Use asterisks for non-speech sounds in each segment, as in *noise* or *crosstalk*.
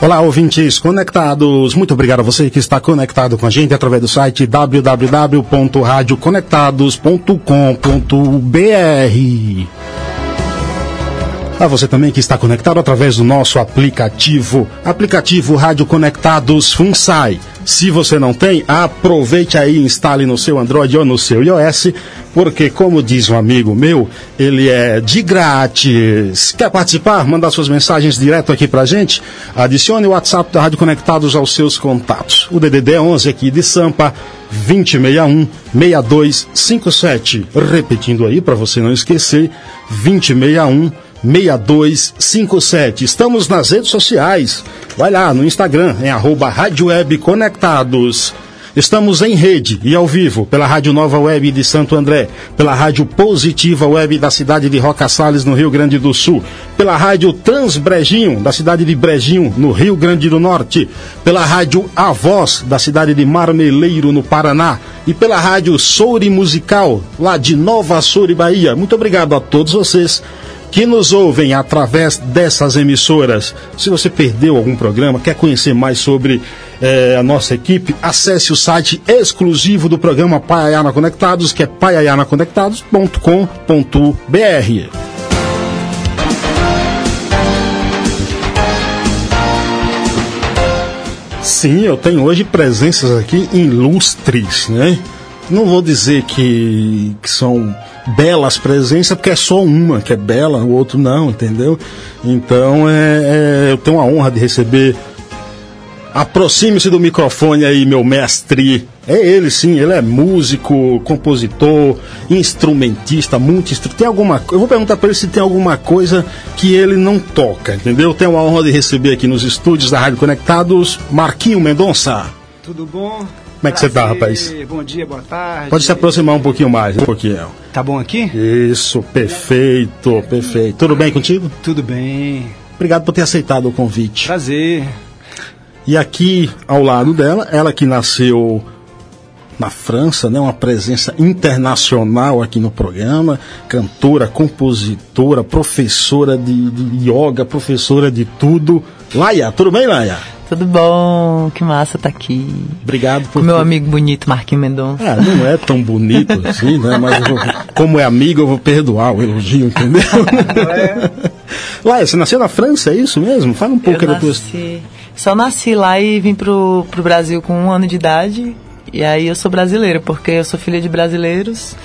Olá, ouvintes conectados. Muito obrigado a você que está conectado com a gente através do site www.radioconectados.com.br. A você também que está conectado através do nosso aplicativo, aplicativo Rádio Conectados FUNSAI. Se você não tem, aproveite aí e instale no seu Android ou no seu iOS, porque como diz um amigo meu, ele é de grátis. Quer participar? Mandar suas mensagens direto aqui pra gente? Adicione o WhatsApp da Rádio Conectados aos seus contatos. O DDD é 11 aqui de Sampa, 2061 6257. Repetindo aí para você não esquecer, 2061 6257. Estamos nas redes sociais. Vai lá no Instagram, em arroba Rádio Web Conectados. Estamos em rede e ao vivo pela Rádio Nova Web de Santo André, pela Rádio Positiva Web da cidade de Roca Salles, no Rio Grande do Sul, pela Rádio Transbrejinho, da cidade de Brejinho, no Rio Grande do Norte, pela Rádio A Voz, da cidade de Marmeleiro, no Paraná, e pela Rádio Souri Musical, lá de Nova Souri, Bahia. Muito obrigado a todos vocês que nos ouvem através dessas emissoras. Se você perdeu algum programa, quer conhecer mais sobre eh, a nossa equipe, acesse o site exclusivo do programa Paiayana Conectados, que é paiayanaconectados.com.br. Sim, eu tenho hoje presenças aqui ilustres, né? Não vou dizer que, que são belas presenças, porque é só uma que é bela, o outro não, entendeu? Então é, é, eu tenho a honra de receber. Aproxime-se do microfone aí, meu mestre. É ele sim, ele é músico, compositor, instrumentista, muito. Tem alguma Eu vou perguntar para ele se tem alguma coisa que ele não toca, entendeu? Tenho a honra de receber aqui nos estúdios da Rádio Conectados, Marquinho Mendonça. Tudo bom? Como é que você tá, rapaz? Bom dia, boa tarde. Pode se aproximar um pouquinho mais, um pouquinho. Tá bom aqui? Isso, perfeito, perfeito. Tudo bem contigo? Tudo bem. Obrigado por ter aceitado o convite. Prazer. E aqui ao lado dela, ela que nasceu na França, né, uma presença internacional aqui no programa, cantora, compositora, professora de, de yoga, professora de tudo. Laia, tudo bem, Laia? Tudo bom? Que massa tá aqui. Obrigado por. Com meu amigo bonito, Marquinhos Mendonça. Ah, não é tão bonito *laughs* assim, né? Mas vou, como é amigo, eu vou perdoar o elogio, entendeu? É. *laughs* Laia, você nasceu na França, é isso mesmo? Fala um pouco eu nasci, Só nasci lá e vim pro, pro Brasil com um ano de idade. E aí eu sou brasileira, porque eu sou filha de brasileiros.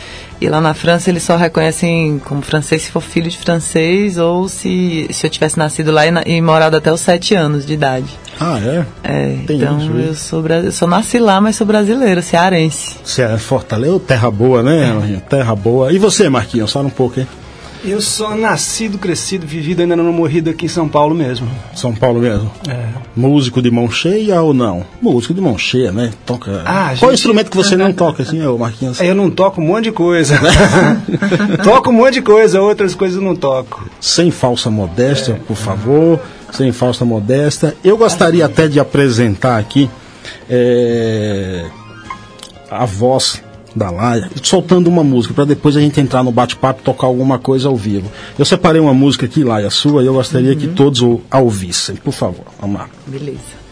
E lá na França eles só reconhecem como francês se for filho de francês ou se, se eu tivesse nascido lá e, e morado até os sete anos de idade. Ah, é? É, Tem então isso, eu sou, eu sou nasci lá, mas sou brasileira, cearense. É Fortaleza, terra boa, né? É. Terra boa. E você, Marquinhos, fala um pouco, hein? Eu sou nascido, crescido, vivido, ainda não morrido aqui em São Paulo mesmo. São Paulo mesmo? É. Músico de mão cheia ou não? Músico de mão cheia, né? Toca. Ah, Qual gente... instrumento que você não toca, assim, ô Marquinhos? Eu não toco um monte de coisa. *laughs* toco um monte de coisa, outras coisas eu não toco. Sem falsa modéstia, é. por favor. Sem falsa modéstia. Eu gostaria até de apresentar aqui é, a voz da Laia, soltando uma música para depois a gente entrar no bate-papo e tocar alguma coisa ao vivo. Eu separei uma música aqui, Laia, sua, e eu gostaria uhum. que todos a ouvissem. Por favor, vamos lá. Beleza.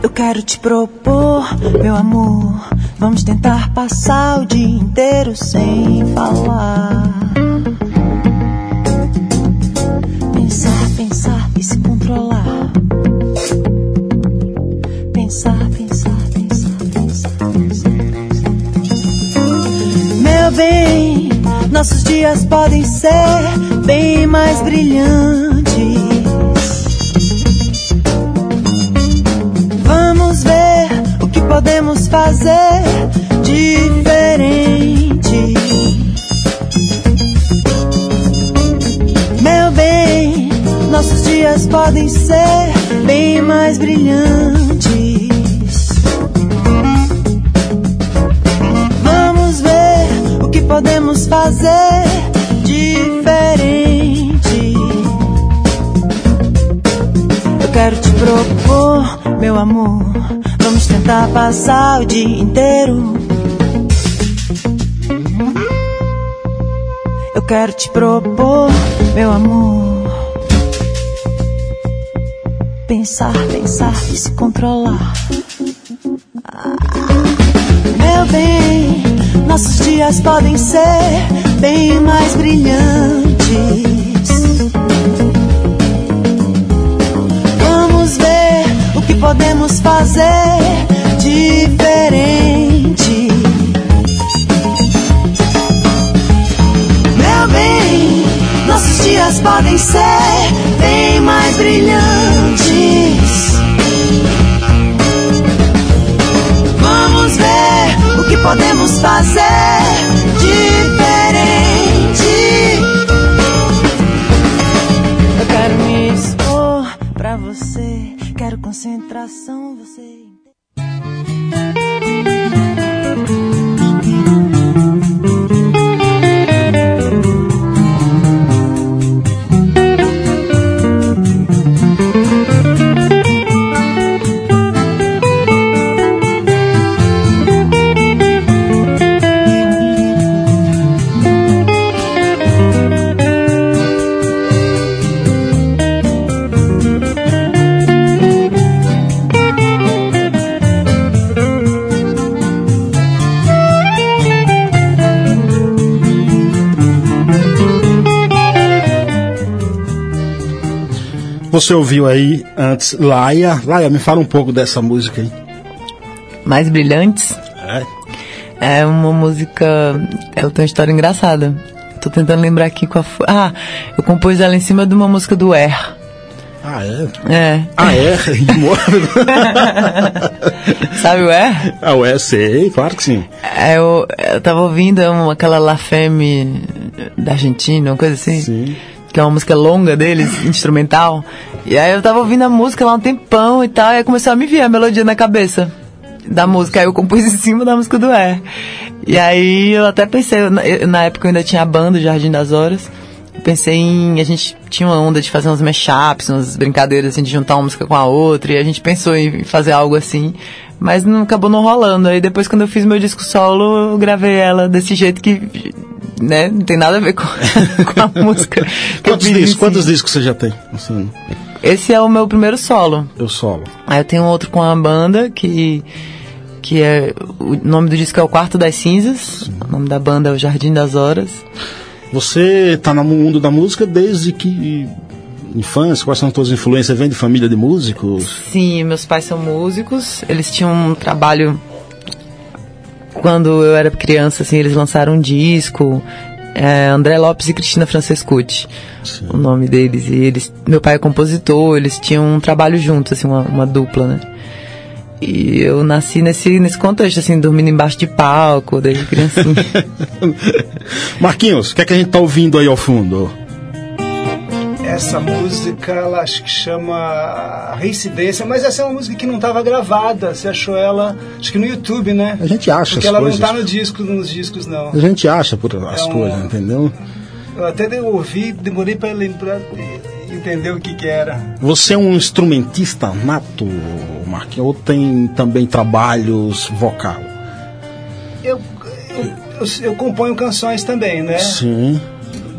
Eu quero te propor, meu amor, vamos tentar passar o dia inteiro sem falar. Pensar, pensar e se controlar. Bem, nossos dias podem ser bem mais brilhantes. Vamos ver o que podemos fazer diferente. Meu bem, nossos dias podem ser bem mais brilhantes. Podemos fazer diferente. Eu quero te propor, meu amor. Vamos tentar passar o dia inteiro. Eu quero te propor, meu amor. Pensar, pensar e se controlar. Ah, meu bem, nossos dias podem ser bem mais brilhantes. Vamos ver o que podemos fazer diferente. Meu bem, nossos dias podem ser bem mais brilhantes. Que podemos fazer Você ouviu aí antes Laia. Laia, me fala um pouco dessa música aí. Mais brilhantes. É. É uma música. Ela tem uma história engraçada. Tô tentando lembrar aqui qual foi. Ah, eu compus ela em cima de uma música do Air. Ah, é? É. Ah, é? *laughs* *laughs* Sabe o Air? ah, é, sei, claro que sim. É, eu, eu tava ouvindo uma, aquela La Femme da Argentina, uma coisa assim. Sim. Que é uma música longa deles, *laughs* instrumental. E aí eu tava ouvindo a música lá um tempão e tal, e aí começou a me vir a melodia na cabeça da música. Aí eu compus em cima da música do Air. E aí eu até pensei, na, época eu ainda tinha a banda, o Jardim das Horas. Pensei em. A gente tinha uma onda de fazer uns mashups, umas brincadeiras assim, de juntar uma música com a outra, e a gente pensou em fazer algo assim. Mas não acabou não rolando. Aí depois, quando eu fiz meu disco solo, eu gravei ela desse jeito que. Né, não tem nada a ver com, *laughs* com a música. *laughs* Quantos discos, quantos discos você já tem? Assim, Esse é o meu primeiro solo. eu solo. Aí eu tenho outro com a banda que que é o nome do disco é o Quarto das Cinzas. O nome da banda é o Jardim das Horas. Você tá no mundo da música desde que infância? Quais são as tuas influências? Vem de família de músicos? Sim, meus pais são músicos. Eles tinham um trabalho quando eu era criança, assim, eles lançaram um disco. É, André Lopes e Cristina Francescucci, o nome deles. E eles, meu pai é compositor, eles tinham um trabalho juntos, assim, uma, uma dupla, né? E eu nasci nesse, nesse contexto, assim, dormindo embaixo de palco, desde criancinha. *laughs* Marquinhos, o que é que a gente tá ouvindo aí ao fundo? Essa música, ela acho que chama Reincidência, mas essa é uma música que não estava gravada. Você achou ela, acho que no YouTube, né? A gente acha Porque as ela coisas. não tá no disco, nos discos, não. A gente acha por as É um- coisas, entendeu? Eu até ouvi, demorei para lembrar, entender o que que era. Você é um instrumentista nato, Marquinhos, ou tem também trabalhos vocal? Eu, eu, eu, eu componho canções também, né? Sim.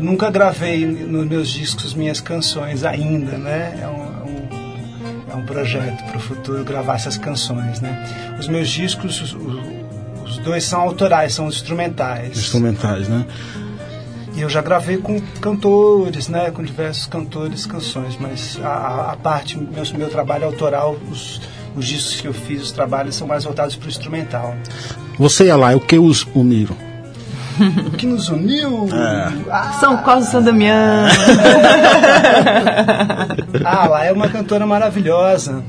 Nunca gravei nos meus discos minhas canções ainda, né? É um, é um, é um projeto para o futuro gravar essas canções, né? Os meus discos, os, os dois são autorais, são instrumentais. Instrumentais, né? E eu já gravei com cantores, né? Com diversos cantores canções, mas a, a- parte, meu, meu trabalho autoral, os, os discos que eu fiz, os trabalhos são mais voltados para o instrumental. Você e a Lai, o que os uniram? O *laughs* que nos uniu? Ah, São Cosme e São Damião. *laughs* Ah, lá é uma cantora maravilhosa.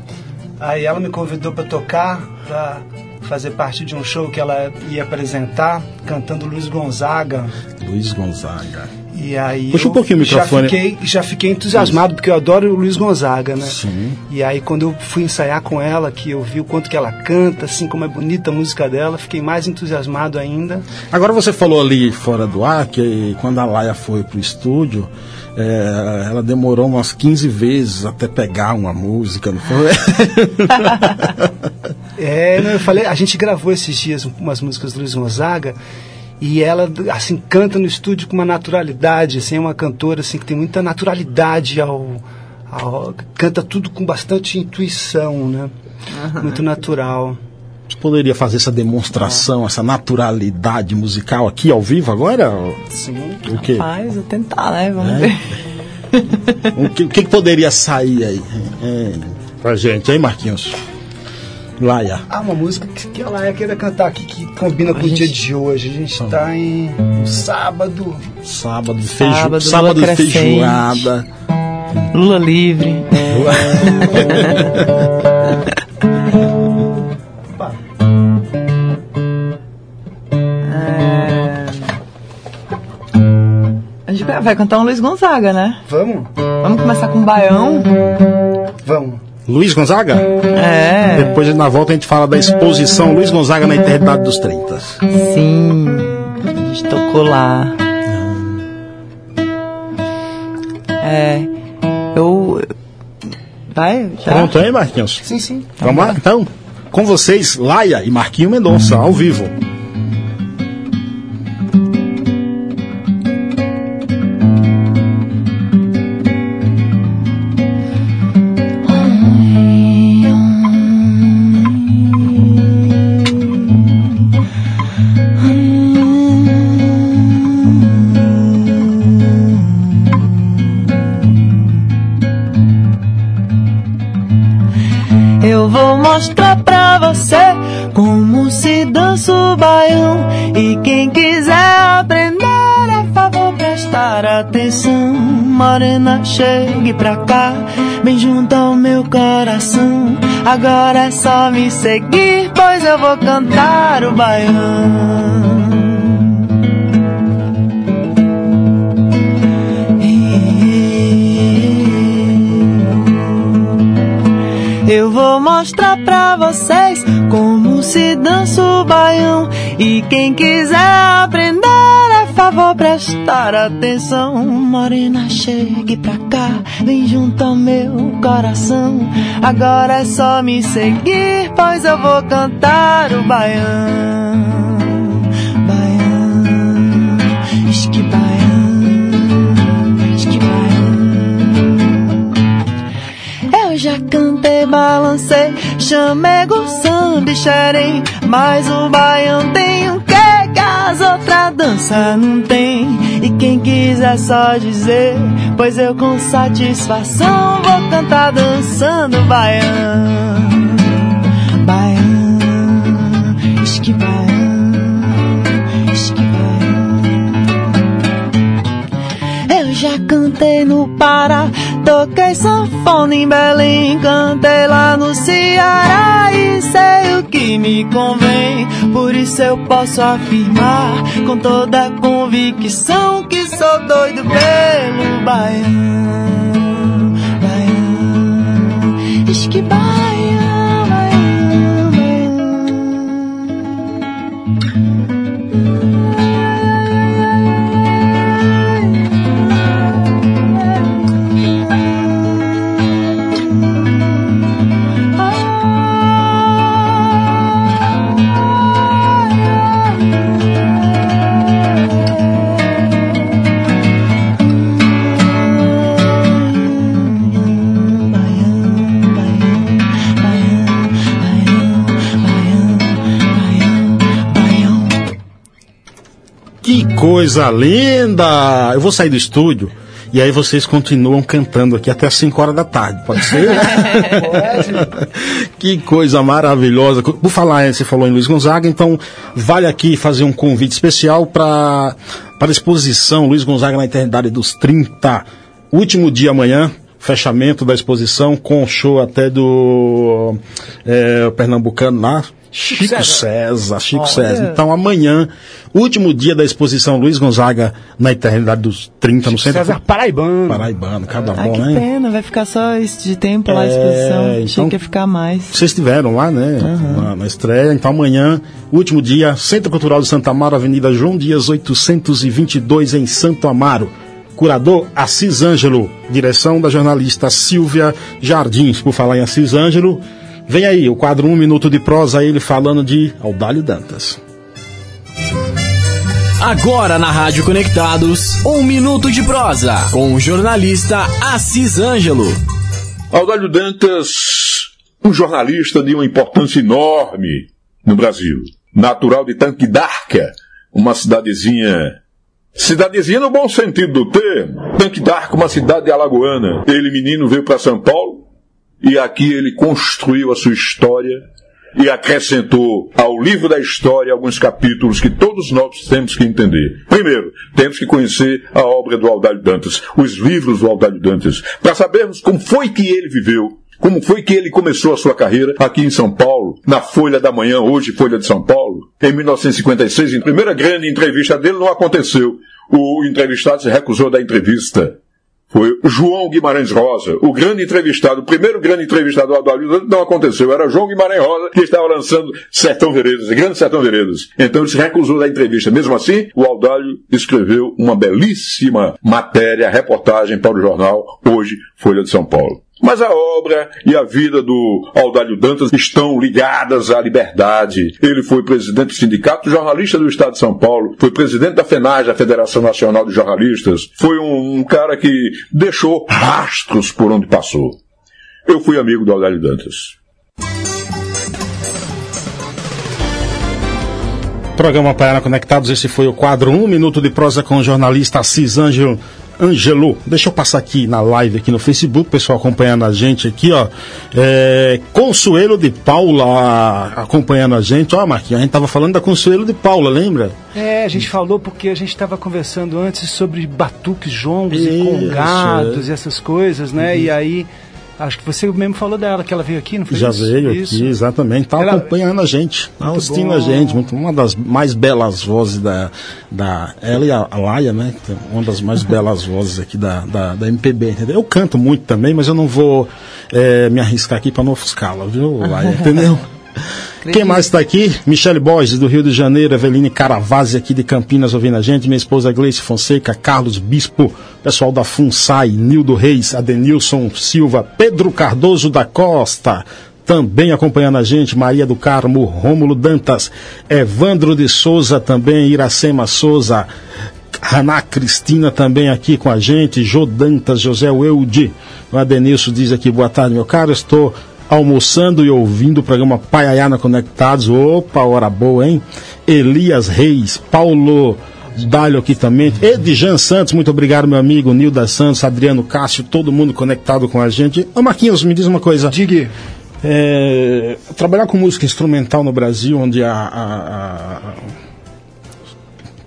Aí ela me convidou para tocar, para fazer parte de um show que ela ia apresentar, cantando Luiz Gonzaga. Luiz Gonzaga. E aí Puxa um pouquinho o microfone. Já fiquei, já fiquei entusiasmado, porque eu adoro o Luiz Gonzaga, né? Sim. E aí quando eu fui ensaiar com ela, que eu vi o quanto que ela canta, assim como é bonita a música dela, fiquei mais entusiasmado ainda. Agora você falou ali fora do ar que quando a Laia foi pro estúdio, é, ela demorou umas 15 vezes até pegar uma música, não foi? *laughs* É, não, eu falei, a gente gravou esses dias umas músicas do Luiz Gonzaga e ela assim canta no estúdio com uma naturalidade, assim, é uma cantora assim que tem muita naturalidade ao, ao canta tudo com bastante intuição, né? Muito natural. Você poderia fazer essa demonstração, essa naturalidade musical aqui ao vivo agora? Sim. O quê? Rapaz, vou tentar, né? Vamos É? ver. O que, o que poderia sair aí? É, pra gente, hein, Marquinhos? Laia. Ah, uma música que, que ela é queira cantar aqui que combina com o gente- dia de hoje. A gente tá em um sábado. Sábado de feijo... Sábado, sábado lua de crescente. feijoada. Lula livre. Opa, É... A gente vai cantar um Luiz Gonzaga, né? vamos? Vamos começar com um baião. Vamos. Luiz Gonzaga? É, Depois na volta a gente fala da exposição Luiz Gonzaga na Eternidade dos 30. sim. A gente tocou lá. É, eu. Vai, já? Pronto aí, Marquinhos? Sim, sim. Vamos lá? Então, com vocês, Laia e Marquinho Mendonça, ao vivo. Quem quiser aprender, é favor prestar atenção. Morena, chegue pra cá, bem junto ao meu coração. Agora é só me seguir, pois eu vou cantar o baião. Eu vou mostrar pra vocês como se dança o baião. E quem quiser aprender, é favor prestar atenção. Morena, chegue pra cá, vem junto ao meu coração. Agora é só me seguir, pois eu vou cantar o baião. Baião, esque baião, esque baião. Eu já cantei, balancei, chamego, samba e xerém Mas o baião tem um que que as outras danças não tem? E quem quiser só dizer, pois eu com satisfação Vou cantar dançando baião. Baião, esque baião. Eu já cantei no Pará, toquei sanfona em Belém, cantei lá no Ceará e sei o que me convém. Por isso eu posso afirmar com toda convicção que sou doido pelo baião. Baião, diz que coisa linda! Eu vou sair do estúdio e aí vocês continuam cantando aqui até as 5 horas da tarde, pode ser? *laughs* *laughs* que coisa maravilhosa. Por falar, você falou em Luiz Gonzaga, então vale aqui fazer um convite especial para para a exposição Luiz Gonzaga na Eternidade dos 30. Último dia amanhã, fechamento da exposição com show até do é, Pernambucano lá. Chico, César. César, Chico Olha. César. Então amanhã, último dia da exposição Luiz Gonzaga na eternidade dos 30 Chico no centro. César Paraibano. Paraibano, cada ah, bom, que né? pena, vai ficar só isso de tempo lá a é, exposição. Então, Achei que ia ficar mais. Vocês estiveram lá, né? Uhum. Na, na, estreia. Então amanhã, último dia, Centro Cultural de Santa Amaro, Avenida João Dias 822 em Santo Amaro. Curador Assis Ângelo, direção da jornalista Silvia Jardins. Por falar em Assis Ângelo, vem aí o quadro Um Minuto de Prosa, ele falando de Audálio Dantas. Agora na Rádio Conectados, Um Minuto de Prosa, com o jornalista Assis Ângelo. Audálio Dantas, um jornalista de uma importância enorme no Brasil. Natural de Tanque d'Arca, uma cidadezinha Cidadezinha no bom sentido do termo. Tanque d'Arco, uma cidade alagoana. Ele, menino, veio para São Paulo e aqui ele construiu a sua história e acrescentou ao livro da história alguns capítulos que todos nós temos que entender. Primeiro, temos que conhecer a obra do Aldalho Dantas, os livros do Aldalho Dantas, para sabermos como foi que ele viveu, como foi que ele começou a sua carreira aqui em São Paulo, na Folha da Manhã, hoje Folha de São Paulo? Em 1956, em primeira grande entrevista dele, não aconteceu. O entrevistado se recusou da entrevista foi João Guimarães Rosa, o grande entrevistado, o primeiro grande entrevistado do Adalho não aconteceu, era João Guimarães Rosa que estava lançando Sertão Veredas, Grande Sertão Veredas. Então ele se recusou da entrevista. Mesmo assim, o Aldalho escreveu uma belíssima matéria, reportagem para o jornal Hoje Folha de São Paulo. Mas a obra e a vida do Aldalho Dantas estão ligadas à liberdade. Ele foi presidente do Sindicato Jornalista do Estado de São Paulo, foi presidente da FENAG, a Federação Nacional de Jornalistas, foi um, um cara que deixou rastros por onde passou. Eu fui amigo do Aldalho Dantas. Programa Paiana Conectados, esse foi o quadro Um Minuto de Prosa com o jornalista Assis Ângelo Angelo. Deixa eu passar aqui na live, aqui no Facebook, pessoal acompanhando a gente aqui, ó. É, Consuelo de Paula acompanhando a gente. Ó, Marquinhos, a gente tava falando da Consuelo de Paula, lembra? É, a gente falou porque a gente estava conversando antes sobre batuques, jongos Isso, e congados é. e essas coisas, né? Uhum. E aí Acho que você mesmo falou dela, que ela veio aqui, não foi Já isso? veio isso. aqui, exatamente. Está ela... acompanhando a gente, está assistindo a gente. Muito, uma das mais belas vozes da, da. Ela e a, a Laia, né? Uma das mais belas vozes aqui da, da, da, MPB, entendeu? Eu canto muito também, mas eu não vou é, me arriscar aqui para não ofuscá-la, viu, Laia? *laughs* Entendeu? Quem mais está aqui? Michele Borges, do Rio de Janeiro, Eveline Caravazzi, aqui de Campinas, ouvindo a gente, minha esposa Gleice Fonseca, Carlos Bispo, pessoal da FUNSAI, Nildo Reis, Adenilson Silva, Pedro Cardoso da Costa, também acompanhando a gente, Maria do Carmo, Rômulo Dantas, Evandro de Souza também, Iracema Souza, Raná Cristina também aqui com a gente, Jô Dantas, José Eude, o Adenilson diz aqui, boa tarde meu caro, estou almoçando e ouvindo o programa Paiaiana Conectados. Opa, hora boa, hein? Elias Reis, Paulo Dalho aqui também. Edjan Santos, muito obrigado, meu amigo. Nilda Santos, Adriano Cássio, todo mundo conectado com a gente. Ô Marquinhos, me diz uma coisa. Diga. É, trabalhar com música instrumental no Brasil, onde a, a, a,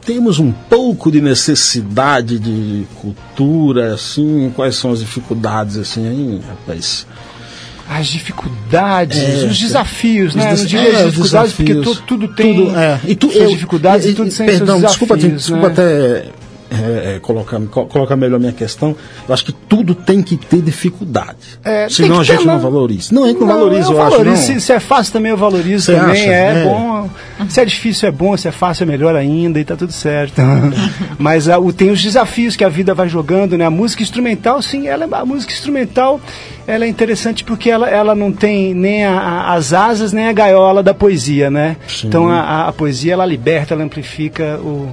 temos um pouco de necessidade de cultura, assim, quais são as dificuldades, assim, aí, rapaz? As dificuldades, é, os desafios, né? Os Não diria é, dificuldades, porque tudo, tudo tem tudo, é. e tu, suas eu, dificuldades e, tudo tem perdão, desculpa, desafios. Desculpa, né? até é, é, colocar, colocar melhor a minha questão, eu acho que tudo tem que ter dificuldade. É, Senão a gente ter, não valoriza. Não, a gente não, não valoriza, eu, eu valorizo. acho. Se, se, é fácil também, eu valorizo também. Acha? É, é, bom. Se é difícil, é bom. Se é fácil, é melhor ainda e tá tudo certo. *laughs* Mas uh, tem os desafios que a vida vai jogando, né? A música instrumental, sim, ela, a música instrumental ela é interessante porque ela, ela não tem nem a, a, as asas nem a gaiola da poesia, né? Sim. Então a, a, poesia ela liberta, ela amplifica o,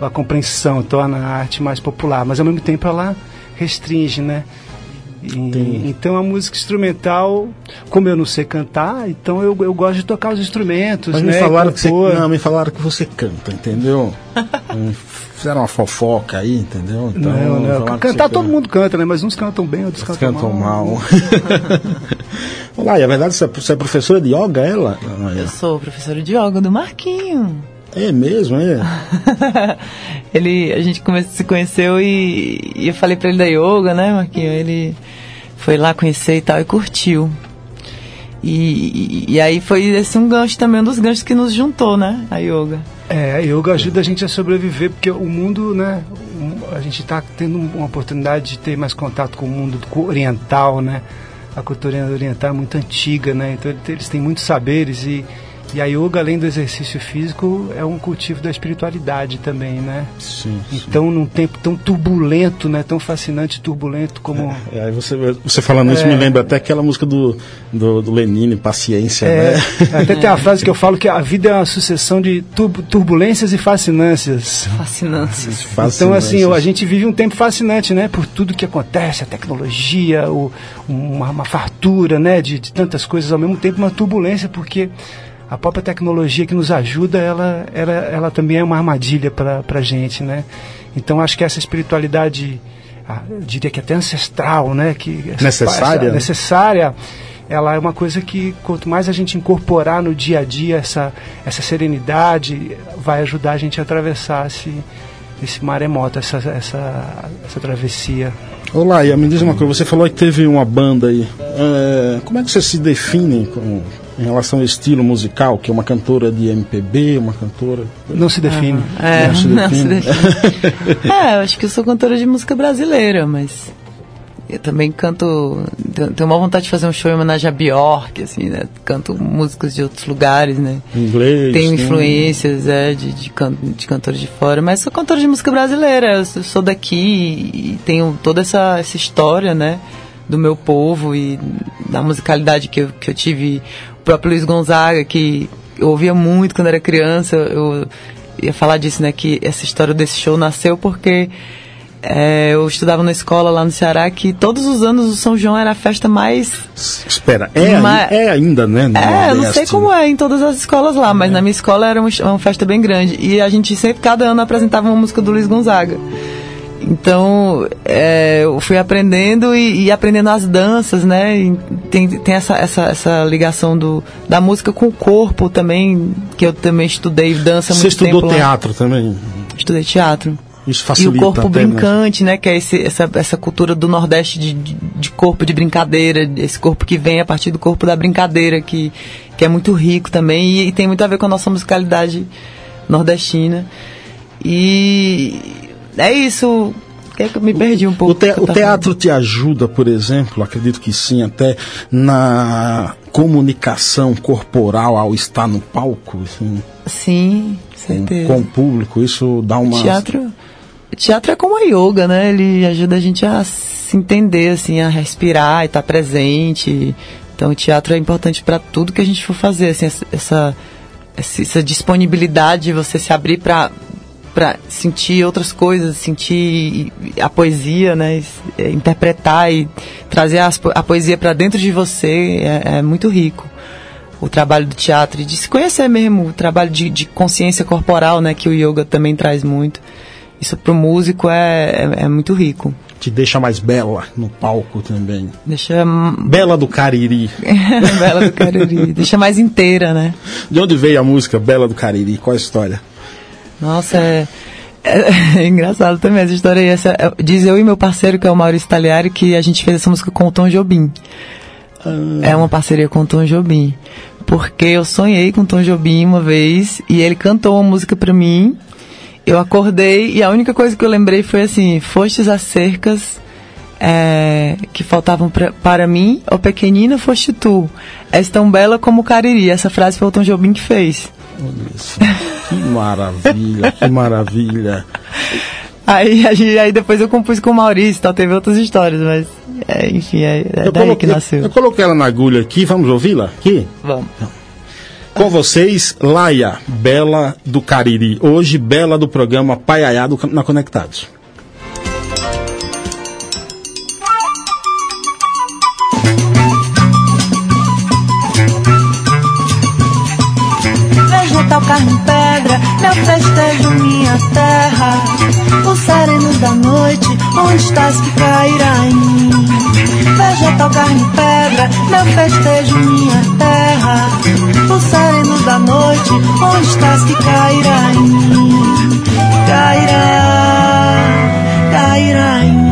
a compreensão, torna a arte mais popular, mas ao mesmo tempo ela restringe, né? E, então a música instrumental, como eu não sei cantar, então eu, eu gosto de tocar os instrumentos, Mas né? Me falaram que você, não, me falaram que você canta, entendeu? *laughs* Fizeram uma fofoca aí, entendeu? Então, não, não. Cantar todo canta. mundo canta, né? Mas uns cantam bem, outros cantam, cantam mal. mal. Olá, e a verdade, você é professora de yoga, ela? Eu sou professora de yoga do Marquinho. É mesmo, é? *laughs* ele, a gente come, se conheceu e, e, eu falei pra ele da yoga, né, Marquinho? Ele foi lá conhecer e tal e curtiu. E, e, e aí foi esse um gancho também, um dos ganchos que nos juntou, né? A yoga. É, a yoga ajuda a gente a sobreviver, porque o mundo, né? A gente está tendo uma oportunidade de ter mais contato com o mundo oriental, né? A cultura oriental é muito antiga, né? Então eles têm muitos saberes e e a yoga, além do exercício físico, é um cultivo da espiritualidade também, né? Sim. Então, sim. num tempo tão turbulento, né? Tão fascinante, turbulento como. É, aí você, você falando isso me é. lembra até aquela música do, do, do Lenine, Paciência, é, né? *laughs* Até tem a *laughs* frase que eu falo que a vida é uma sucessão de turbulências e fascinâncias. Fascinâncias. Então, assim, a gente vive um tempo fascinante, né? Por tudo que acontece, a tecnologia, o, uma, uma fartura, né? De, de tantas coisas ao mesmo tempo, uma turbulência, porque a própria tecnologia que nos ajuda, ela, ela, ela também é uma armadilha para a gente, né? Então acho que essa espiritualidade, ah, eu diria que até ancestral, né? Que necessária, essa, necessária, ela é uma coisa que quanto mais a gente incorporar no dia a dia essa, essa serenidade, vai ajudar a gente a atravessar esse, esse maremoto, essa, essa, essa travessia. Olá, e me diz uma coisa, você falou que teve uma banda aí. É, como é que você se define com, em relação ao estilo musical, que é uma cantora de MPB, uma cantora. Não se define. Ah, é, não se define. Não se define. é, eu acho que eu sou cantora de música brasileira, mas eu também canto. Tenho uma vontade de fazer um show em homenagem a Bjork, assim, né? Canto músicas de outros lugares, né? Inglês. Tenho influências, é, de, de, can, de cantores de fora, mas sou cantora de música brasileira. Eu sou daqui e tenho toda essa, essa história, né? Do meu povo e da musicalidade que eu, que eu tive próprio Luiz Gonzaga, que eu ouvia muito quando era criança, eu ia falar disso, né? Que essa história desse show nasceu porque é, eu estudava na escola lá no Ceará que todos os anos o São João era a festa mais. Espera, é, é ainda, né? É, eu não sei como é em todas as escolas lá, mas é. na minha escola era uma, uma, festa bem grande. E a gente sempre, cada ano, apresentava uma música do Luiz Gonzaga. Então, é, eu fui aprendendo e, e, aprendendo as danças, né? E tem, tem essa, essa, essa ligação do, da música com o corpo também, que eu também estudei dança Você muito estudou teatro lá. também? Estudei teatro. Isso facilita. E o corpo brincante, né? Que é esse, essa, essa cultura do Nordeste de, de, de, corpo de brincadeira, esse corpo que vem a partir do corpo da brincadeira, que, que é muito rico também e, e tem muito a ver com a nossa musicalidade nordestina. E é isso. É que eu me perdi um pouco. O, te, o teatro te ajuda, por exemplo, acredito que sim, até na comunicação corporal ao estar no palco? Assim, sim, certeza. Com, com o público, isso dá uma. Teatro, teatro é como a yoga, né? Ele ajuda a gente a se entender, assim, a respirar e estar presente. Então, o teatro é importante para tudo que a gente for fazer, assim, essa, essa, essa disponibilidade de você se abrir para para sentir outras coisas, sentir a poesia, né? É, interpretar e trazer a, a poesia para dentro de você é, é, muito rico. O trabalho do teatro e de se conhecer mesmo, o trabalho de, de consciência corporal, né? Que o yoga também traz muito. Isso para o músico é, é, é muito rico te deixa mais bela no palco também. Deixa. Bela do Cariri. *laughs* bela do Cariri. deixa mais inteira, né? De onde veio a música Bela do Cariri? Qual a história? Nossa, é, é, *laughs* é engraçado também essa história. Essa, é, diz eu e meu parceiro, que é o Maurício Taliari, que a gente fez essa música com o Tom Jobim. Ah. É uma parceria com o Tom Jobim. Porque eu sonhei com o Tom Jobim uma vez e ele cantou uma música pra mim. Eu acordei e a única coisa que eu lembrei foi assim: Fostes as cercas é, que faltavam pra, para mim, ou pequenina foste tu. És tão bela como o Cariri. Essa frase foi o Tom Jobim que fez. Que maravilha, que maravilha. Aí, aí, aí, depois eu compus com o Maurício, tal, teve outras histórias, mas é, enfim, é, é daí coloquei, que nasceu. Eu, coloquei ela na agulha aqui, vamos ouvi-la aqui? Vamos. Com vocês, Laia, Bela do Cariri. Hoje, Bela do programa Paiaiá do, na Conectados. Metal, carne e pedra, meu festejo, minha terra. O sereno da noite, onde estás que cairá em mim? Vegetal, carne e pedra, meu festejo, minha terra. O sereno da noite, onde estás que cairá em mim? Cairá, cairá em mim,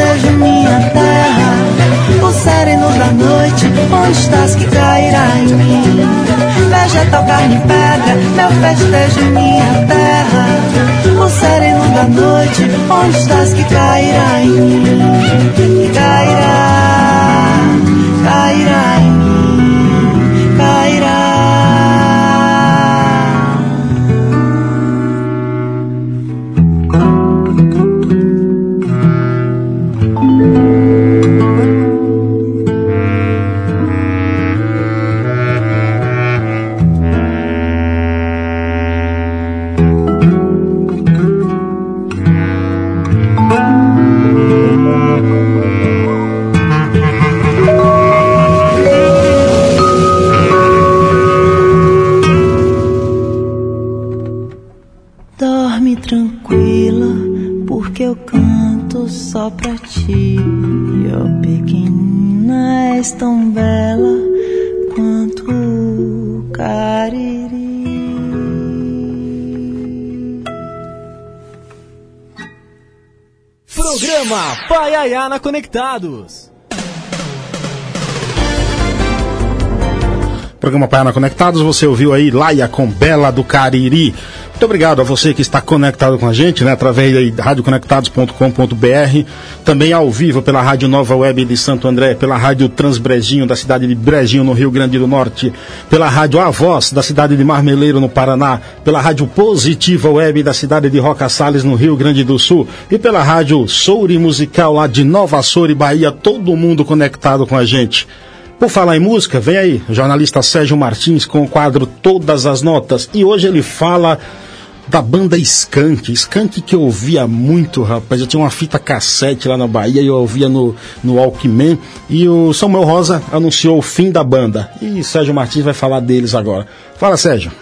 festejo minha terra. O sereno da noite, onde estás que cairá em mim? Vegetal, carne pedra, meu festejo minha terra. O sereno da noite, onde estás que cairá em mim? Que cairá, Paiaiana Conectados. Programa Paiana Conectados, você ouviu aí Laia com Bela do Cariri. Muito obrigado a você que está conectado com a gente, né, através da radioconectados.com.br, também ao vivo pela Rádio Nova Web de Santo André, pela Rádio Transbrejinho da cidade de Brejinho no Rio Grande do Norte, pela Rádio A Voz da cidade de Marmeleiro no Paraná, pela Rádio Positiva Web da cidade de Roca Salles no Rio Grande do Sul e pela Rádio Souri Musical lá de Nova Souri, Bahia, todo mundo conectado com a gente. Por falar em música, vem aí, jornalista Sérgio Martins com o quadro Todas as Notas. E hoje ele fala da banda Skank. Skank que eu ouvia muito, rapaz. Eu tinha uma fita cassete lá na Bahia e eu ouvia no, no Walkman. E o Samuel Rosa anunciou o fim da banda. E Sérgio Martins vai falar deles agora. Fala, Sérgio.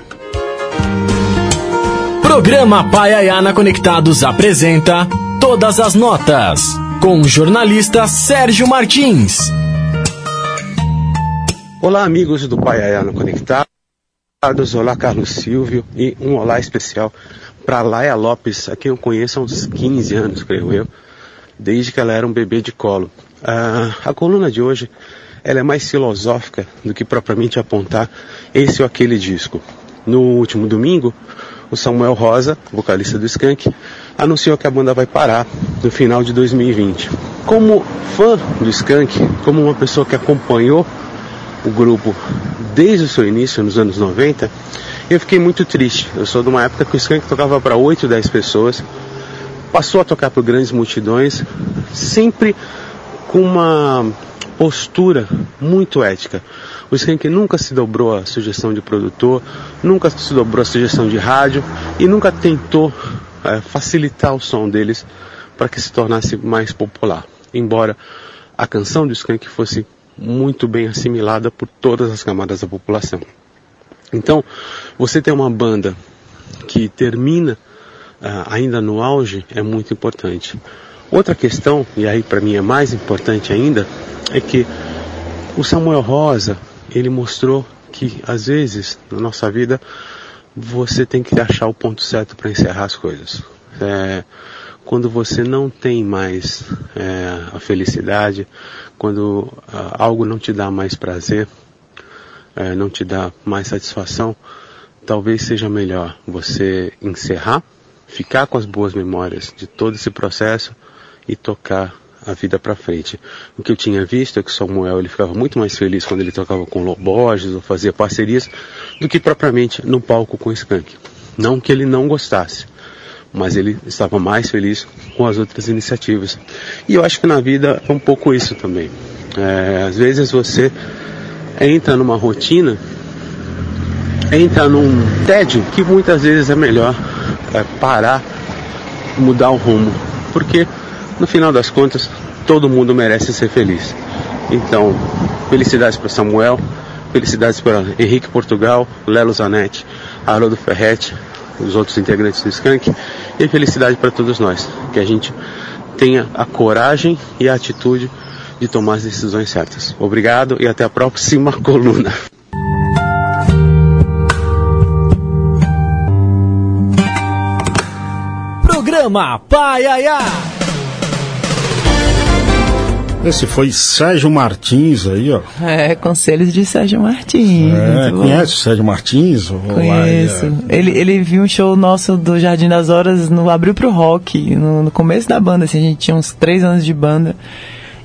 Programa Paiaiana Conectados apresenta Todas as Notas, com o jornalista Sérgio Martins. Olá, amigos do Paiaiana Conectados. Olá, Carlos Silvio, e um olá especial para Laia Lopes, a quem eu conheço há uns 15 anos, creio eu, desde que ela era um bebê de colo. Ah, a coluna de hoje ela é mais filosófica do que propriamente apontar esse ou aquele disco. No último domingo, o Samuel Rosa, vocalista do Skank, anunciou que a banda vai parar no final de 2020. Como fã do Skank, como uma pessoa que acompanhou o grupo desde o seu início, nos anos 90, eu fiquei muito triste. Eu sou de uma época que o Skank tocava para 8, 10 pessoas, passou a tocar para grandes multidões, sempre com uma postura muito ética. O Skank nunca se dobrou à sugestão de produtor, nunca se dobrou à sugestão de rádio e nunca tentou é, facilitar o som deles para que se tornasse mais popular. Embora a canção do Skank fosse muito bem assimilada por todas as camadas da população. Então, você ter uma banda que termina uh, ainda no auge é muito importante. Outra questão, e aí para mim é mais importante ainda, é que o Samuel Rosa ele mostrou que às vezes na nossa vida você tem que achar o ponto certo para encerrar as coisas. É, quando você não tem mais é, a felicidade, quando ah, algo não te dá mais prazer, é, não te dá mais satisfação, talvez seja melhor você encerrar, ficar com as boas memórias de todo esse processo e tocar a vida para frente. O que eu tinha visto é que Samuel ele ficava muito mais feliz quando ele tocava com Loborges ou fazia parcerias do que propriamente no palco com Skank. Não que ele não gostasse, mas ele estava mais feliz com as outras iniciativas. E eu acho que na vida é um pouco isso também. É, às vezes você entra numa rotina, entra num tédio que muitas vezes é melhor é, parar, mudar o rumo, porque no final das contas todo mundo merece ser feliz. Então, felicidades para Samuel, felicidades para Henrique Portugal, Lelo Zanetti, Haroldo Ferretti, os outros integrantes do Skank, e felicidade para todos nós, que a gente tenha a coragem e a atitude de tomar as decisões certas. Obrigado e até a próxima *laughs* coluna. Programa Paiaiá. Esse foi Sérgio Martins aí, ó. É, conselhos de Sérgio Martins. É, conhece o Sérgio Martins? Conheço. Lá, é... ele, ele viu um show nosso do Jardim das Horas no Abril pro Rock, no, no começo da banda, assim, a gente tinha uns três anos de banda.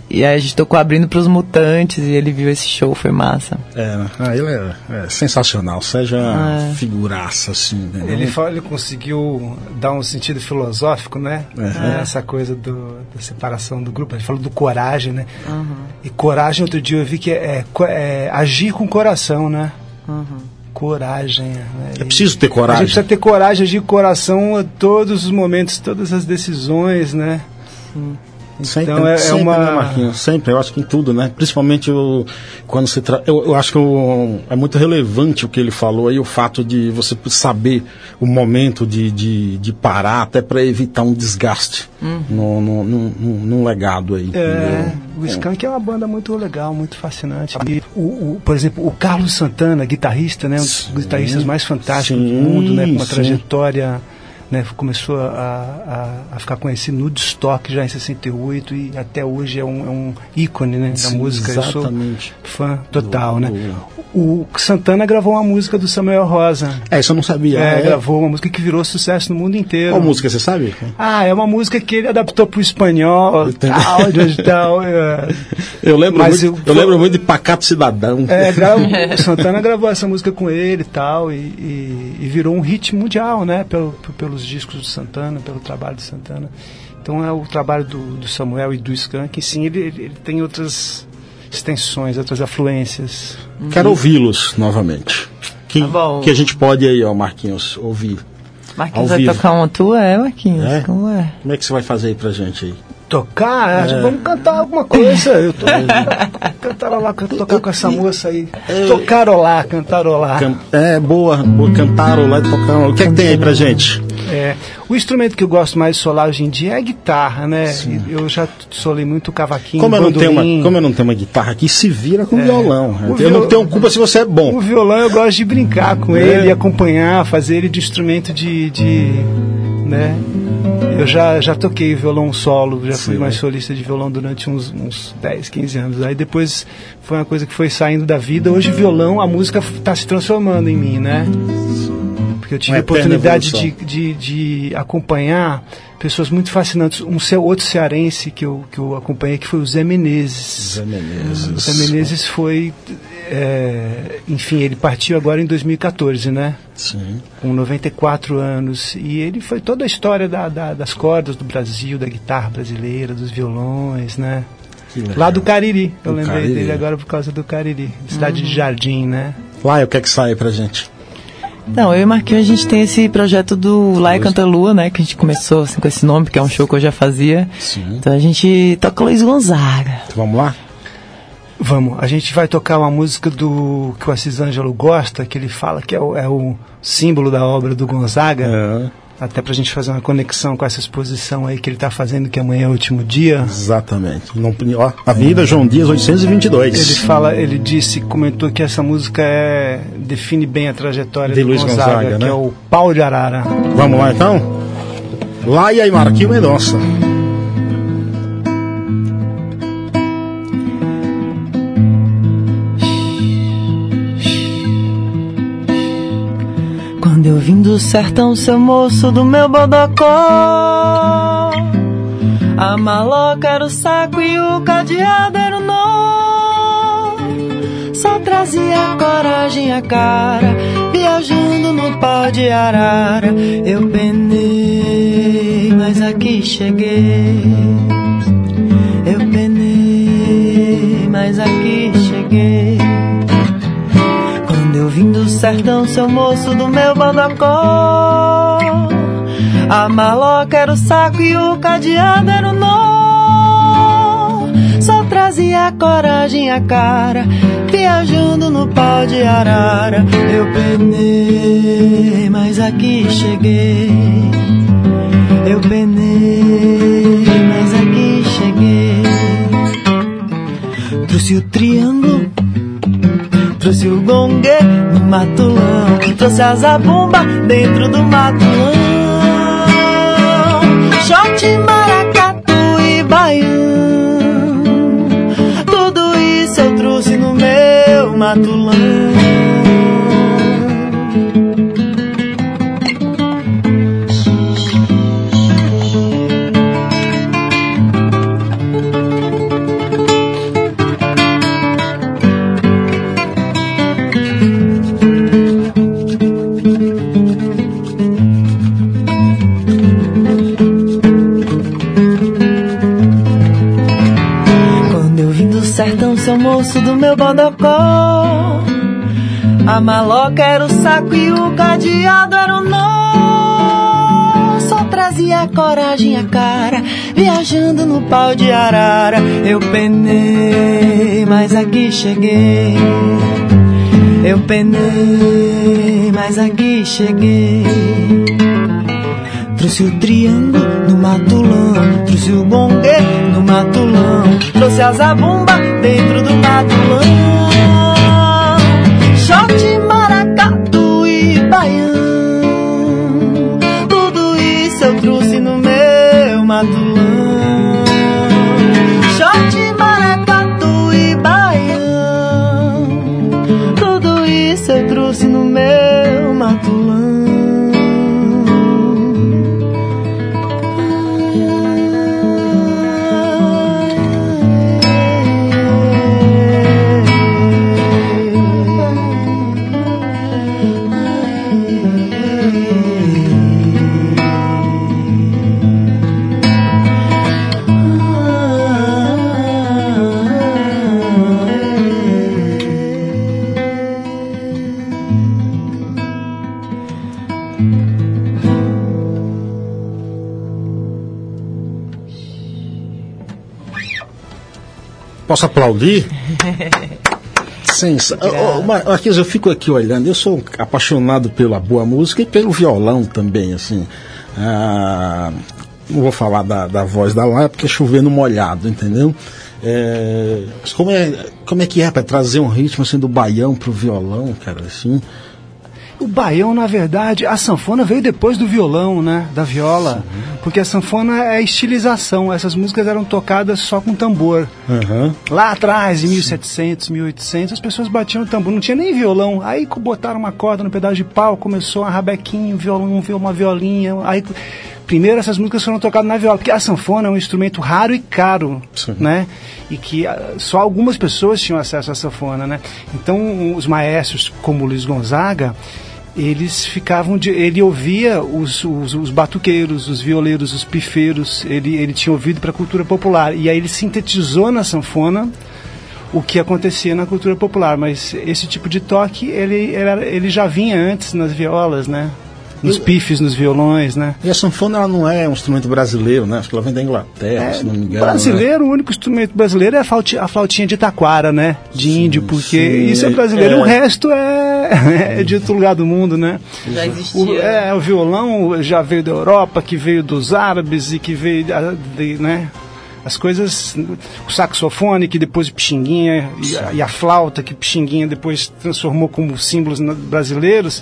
E aí a gente tocou abrindo para os Mutantes e ele viu esse show, foi massa. É, ah, ele é, é sensacional, seja é. figuraça, assim. Né? Ele, ele conseguiu dar um sentido filosófico, né? É. Essa coisa do, da separação do grupo. Ele falou do coragem, né? Uhum. E coragem, outro dia eu vi que é, é, é agir com o coração, né? Uhum coragem. Né? É preciso ter coragem. A gente precisa ter coragem, agir com coração a todos os momentos, todas as decisões, né? Sim. Sempre, então é, é sempre, uma... né, Marquinhos? Sempre, eu acho que em tudo, né? Principalmente o, quando se tra... eu, eu acho que o, é muito relevante o que ele falou aí, o fato de você saber o momento de, de, de parar, até para evitar um desgaste uhum. no, no, no, no, legado aí. É, o Skank é. é uma banda muito legal, muito fascinante. O, o, por exemplo, o Carlos Santana, guitarrista, né? Um dos guitarristas mais fantásticos sim, do mundo, né? Com uma sim. trajetória né, começou a, a, a, ficar conhecido no Destock já em 68 e até hoje é um, é um ícone né, da música. Exatamente. Eu sou fã total, do, né? Do... O Santana gravou uma música do Samuel Rosa. É, isso eu não sabia. É, é. gravou uma música que virou sucesso no mundo inteiro. Qual música, você sabe? Ah, é uma música que ele adaptou para o espanhol, tal, tal. É. *laughs* Eu lembro, Mas muito, eu, eu lembro muito de Pacato Cidadão. É, gravo, *laughs* o Santana gravou essa música com ele tal, e, e, e virou um hit mundial, né? Pelo, pelos discos do Santana, pelo trabalho de Santana. Então é o trabalho do, do Samuel e do Skank, sim, ele, ele, ele tem outras extensões, outras afluências. Quero ouvi-los novamente. Que, tá que a gente pode aí, ó, Marquinhos, ouvir. Marquinhos vai tocar uma tua, é, Marquinhos? É? Como é? Como é que você vai fazer aí pra gente aí? Tocar? É. Vamos cantar alguma coisa. Eu tô *laughs* cantarolar, tocar com essa moça aí. Tocarolar, cantarolar. Can, é, boa, boa cantarolar e tocar. O que é que tem aí pra gente? É, o instrumento que eu gosto mais de solar hoje em dia é a guitarra, né? Sim. Eu já solei muito cavaquinho, como eu, não tenho uma, como eu não tenho uma guitarra aqui, se vira com é, violão. eu viol... não tenho culpa se você é bom. O violão eu gosto de brincar com é. ele, acompanhar, fazer ele de instrumento de... de né? Eu já, já toquei violão solo, já Sim, fui mais solista de violão durante uns, uns 10, 15 anos. Aí depois foi uma coisa que foi saindo da vida. Hoje violão, a música está se transformando em mim, né? Porque eu tive a oportunidade de, de, de, acompanhar pessoas muito fascinantes. Um outro cearense que eu, que eu acompanhei que foi o Zé Menezes. Zé Menezes. O Zé Menezes foi. É, enfim, ele partiu agora em 2014, né? Sim. Com 94 anos. E ele foi toda a história da, da, das cordas do Brasil, da guitarra brasileira, dos violões, né? Lá do Cariri. Eu do lembrei Cariri. dele agora por causa do Cariri. Cidade uhum. de Jardim, né? Lá, o que é que sai pra gente? Não, eu e Marquinhos, a gente tem esse projeto do Lá e Canta Lua, né? Que a gente começou assim, com esse nome, que é um show que eu já fazia. Sim. Então a gente toca Luiz Gonzaga. Então, vamos lá? Vamos. A gente vai tocar uma música do que o Assis Ângelo gosta, que ele fala que é o, é o símbolo da obra do Gonzaga. É. até para a gente fazer uma conexão com essa exposição aí que ele está fazendo, que amanhã é o último dia. Exatamente. Não, ó, Avenida João Dias, 822. Ele fala, ele disse, comentou que essa música é, define bem a trajetória De Luiz Gonzaga, Gonzaga, que né? é o Pau de Arara. Vamos lá então? Laia e Marquinhos Mendonça. Quando eu vim do sertão, seu moço do meu bodocó. A maloca era o saco e o cadeado era o nó. Só trazia coragem a cara, viajando no pau de arara. Eu penei, mas aqui cheguei. Eu penei, mas aqui cheguei. Vim do sertão, seu moço do meu bodocó. A maloca era o saco e o cadeado era o nó. Só trazia coragem a cara, viajando no pau de arara. Eu penei, mas aqui cheguei. Eu penei, mas aqui cheguei. Trouxe o triângulo Trouxe o gongue no matulão Trouxe a zabumba dentro do matulão Shot, maracatu e baião Tudo isso eu trouxe no meu matulão moço do meu bodocó. A maloca era o saco e o cadeado era o nó. Só trazia coragem a cara, viajando no pau de arara. Eu penei, mas aqui cheguei. Eu penei, mas aqui cheguei. Trouxe o triângulo no matulão, trouxe o gongue no matulão, trouxe a zabumba dentro do matulão. Posso aplaudir? Sensa... Oh, Marquinhos, eu fico aqui olhando. Eu sou apaixonado pela boa música e pelo violão também, assim. Ah, não vou falar da, da voz da Laia porque é chovendo molhado, entendeu? É, mas como, é, como é que é para trazer um ritmo assim do baião pro violão, cara, assim? O baião, na verdade, a sanfona veio depois do violão, né? Da viola. Porque a sanfona é estilização. Essas músicas eram tocadas só com tambor. Uhum. Lá atrás, em 1700, 1800, as pessoas batiam o tambor. Não tinha nem violão. Aí botaram uma corda no pedaço de pau, começou uma rabequinha, um violão, um- uma violinha. Aí, primeiro essas músicas foram tocadas na viola. Porque a sanfona é um instrumento raro e caro, Sim. né? E que ah, só algumas pessoas tinham acesso à sanfona, né? Então, os maestros, como Luiz Gonzaga, eles ficavam de, ele ouvia os, os, os batuqueiros, os violeiros, os pifeiros, ele, ele tinha ouvido para a cultura popular e aí ele sintetizou na sanfona o que acontecia na cultura popular, mas esse tipo de toque ele, ele, ele já vinha antes nas violas, né? Nos pifes, nos violões, né? E a sanfona ela não é um instrumento brasileiro, né? Acho que ela vem da Inglaterra, se não me engano. né? brasileiro, o único instrumento brasileiro é a, flauti- a flautinha de taquara, né? De índio, porque sim, isso é é- brasileiro, é. o resto é é, *laughs* é de outro lugar do mundo, né? Já existia. O, é, o violão já veio da Europa, que veio dos árabes e que veio de, de né? As coisas, o saxofone que depois Pixinguinha e a, e a flauta que Pixinguinha depois transformou como símbolos brasileiros,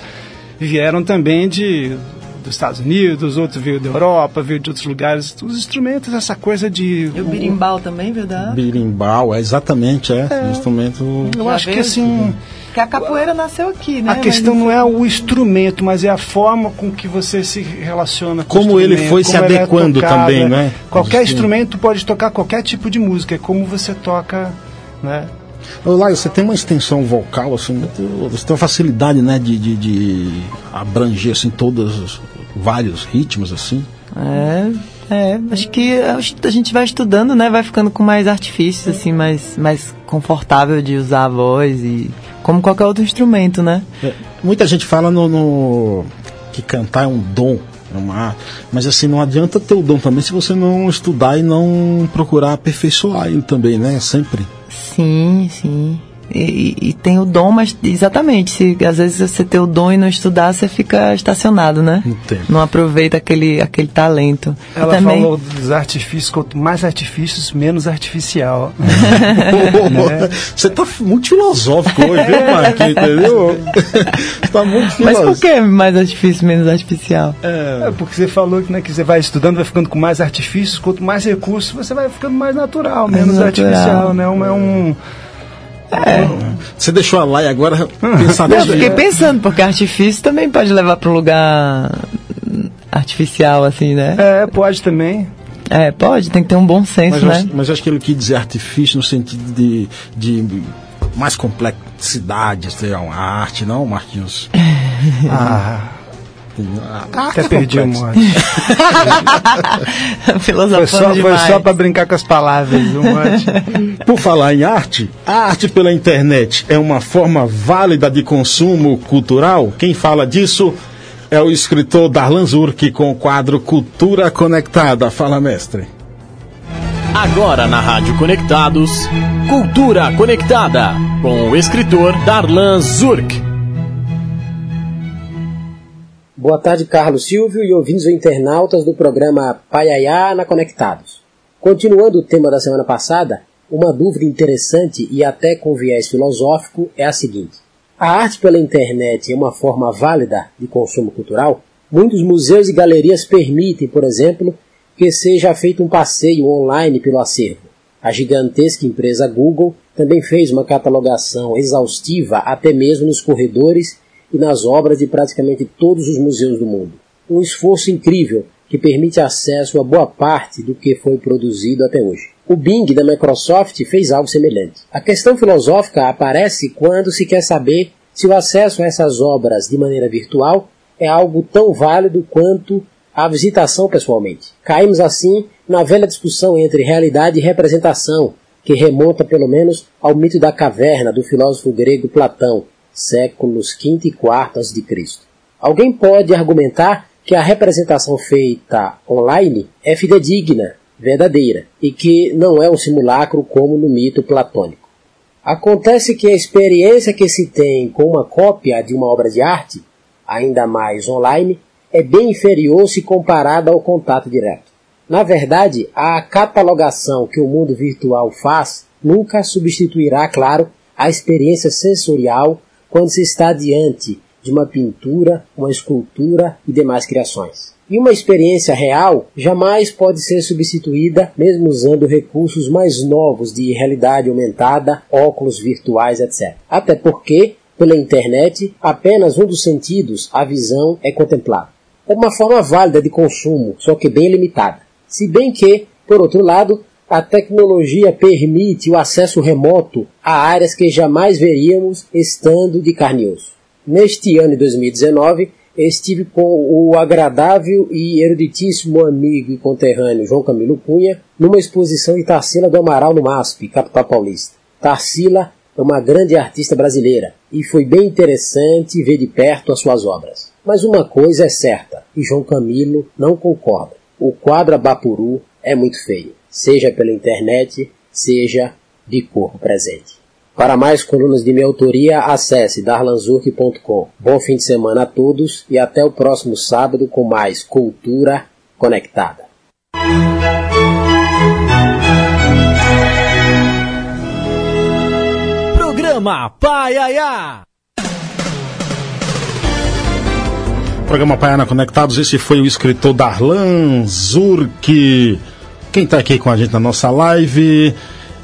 vieram também de dos Estados Unidos, outro veio da Europa, veio de outros lugares. Os instrumentos, essa coisa de. E o birimbau também veio da. Birimbau, é exatamente, é. é. instrumento. Eu Já acho que assim. Que a capoeira nasceu aqui, né? A questão mas... não é o instrumento, mas é a forma com que você se relaciona com como o ele foi se é adequando é também, né? Qualquer instrumento pode tocar qualquer tipo de música, é como você toca, né? Lá, você tem uma extensão vocal, assim, muito, você tem uma facilidade, né, de, de, de abranger, assim, todos vários ritmos, assim. É, é, acho que a gente vai estudando, né, vai ficando com mais artifícios, assim, mais, mais confortável de usar a voz e como qualquer outro instrumento, né? É, muita gente fala no, no, que cantar é um dom, é uma mas assim não adianta ter o dom também se você não estudar e não procurar aperfeiçoar ele também, né? Sempre. Sim, sim. E, e, tem o dom, mas exatamente, se às vezes você tem o dom e não estudar, você fica estacionado, né? Entendo. Não aproveita aquele, aquele talento. Ela também... falou dos artifícios, quanto mais artifícios, menos artificial. *laughs* né? Você tá muito filosófico hoje, viu, Marquinhos? Entendeu? tá muito filosófico. *laughs* Mas por que mais artifício, menos artificial? É, é porque você falou que, né, que você vai estudando, vai ficando com mais artifícios, quanto mais recursos, você vai ficando mais natural, menos natural. artificial, né? Um, é um é. Você deixou a lá e agora pensando Eu fiquei pensando, porque artifício também pode levar para um lugar artificial, assim, né? É, pode também. É, pode, tem que ter um bom senso, mas, né? Mas acho que ele quis dizer artifício no sentido de, de mais complexidade, sei lá, uma arte, não, Marquinhos? *laughs* ah. Ah, Até perdi o mote. *laughs* foi só, foi só para brincar com as palavras, mote. Por falar em arte, a arte pela internet é uma forma válida de consumo cultural? Quem fala disso é o escritor Darlan Zurk com o quadro Cultura Conectada. Fala, mestre. Agora na Rádio Conectados, Cultura Conectada, com o escritor Darlan Zurk. Boa tarde, Carlos Silvio e ouvintes ou internautas do programa Paiaiá na Conectados. Continuando o tema da semana passada, uma dúvida interessante e até com viés filosófico é a seguinte: a arte pela internet é uma forma válida de consumo cultural? Muitos museus e galerias permitem, por exemplo, que seja feito um passeio online pelo acervo. A gigantesca empresa Google também fez uma catalogação exaustiva até mesmo nos corredores e nas obras de praticamente todos os museus do mundo. Um esforço incrível que permite acesso a boa parte do que foi produzido até hoje. O Bing da Microsoft fez algo semelhante. A questão filosófica aparece quando se quer saber se o acesso a essas obras de maneira virtual é algo tão válido quanto a visitação pessoalmente. Caímos assim na velha discussão entre realidade e representação, que remonta pelo menos ao mito da caverna do filósofo grego Platão, séculos V e IV a.C. Alguém pode argumentar que a representação feita online é fidedigna, verdadeira, e que não é um simulacro como no mito platônico. Acontece que a experiência que se tem com uma cópia de uma obra de arte, ainda mais online, é bem inferior se comparada ao contato direto. Na verdade, a catalogação que o mundo virtual faz nunca substituirá, claro, a experiência sensorial quando se está diante de uma pintura, uma escultura e demais criações. E uma experiência real jamais pode ser substituída, mesmo usando recursos mais novos de realidade aumentada, óculos virtuais, etc. Até porque, pela internet, apenas um dos sentidos, a visão, é contemplado. É uma forma válida de consumo, só que bem limitada. Se bem que, por outro lado, a tecnologia permite o acesso remoto a áreas que jamais veríamos estando de carne e osso. Neste ano de 2019, estive com o agradável e eruditíssimo amigo e conterrâneo João Camilo Cunha numa exposição de Tarsila do Amaral no MASP, capital paulista. Tarsila é uma grande artista brasileira e foi bem interessante ver de perto as suas obras. Mas uma coisa é certa, e João Camilo não concorda. O quadro Abapuru é muito feio seja pela internet, seja de corpo presente. Para mais colunas de minha autoria, acesse darlanzurk.com. Bom fim de semana a todos e até o próximo sábado com mais Cultura Conectada. Programa Paiaiá. Programa Paiana Conectados, esse foi o escritor Darlan Zurk. Quem está aqui com a gente na nossa live?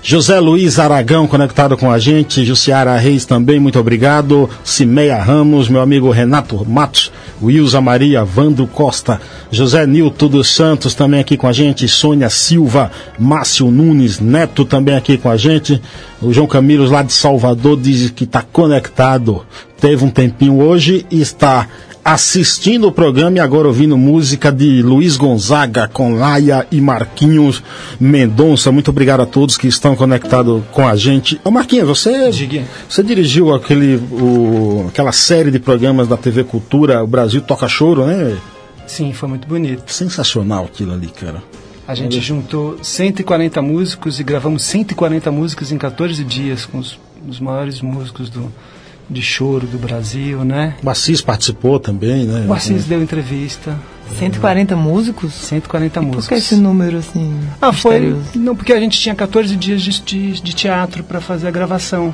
José Luiz Aragão conectado com a gente, Jussiara Reis também, muito obrigado. Cimeia Ramos, meu amigo Renato Matos, Wilza Maria, Vando Costa, José Nilton dos Santos também aqui com a gente, Sônia Silva, Márcio Nunes, Neto também aqui com a gente. O João Camilos lá de Salvador diz que está conectado, teve um tempinho hoje e está assistindo o programa e agora ouvindo música de Luiz Gonzaga com Laia e Marquinhos Mendonça. Muito obrigado a todos que estão conectados com a gente. Ô Marquinhos, você, você dirigiu aquele, o, aquela série de programas da TV Cultura, o Brasil Toca Choro, né? Sim, foi muito bonito. Sensacional aquilo ali, cara. A gente juntou 140 músicos e gravamos 140 músicas em 14 dias com os, os maiores músicos do, de choro do Brasil, né? O Assis participou também, né? O Assis deu entrevista. 140 músicos? 140 músicos. Por que esse número assim? Ah, foi. Não, porque a gente tinha 14 dias de, de, de teatro para fazer a gravação.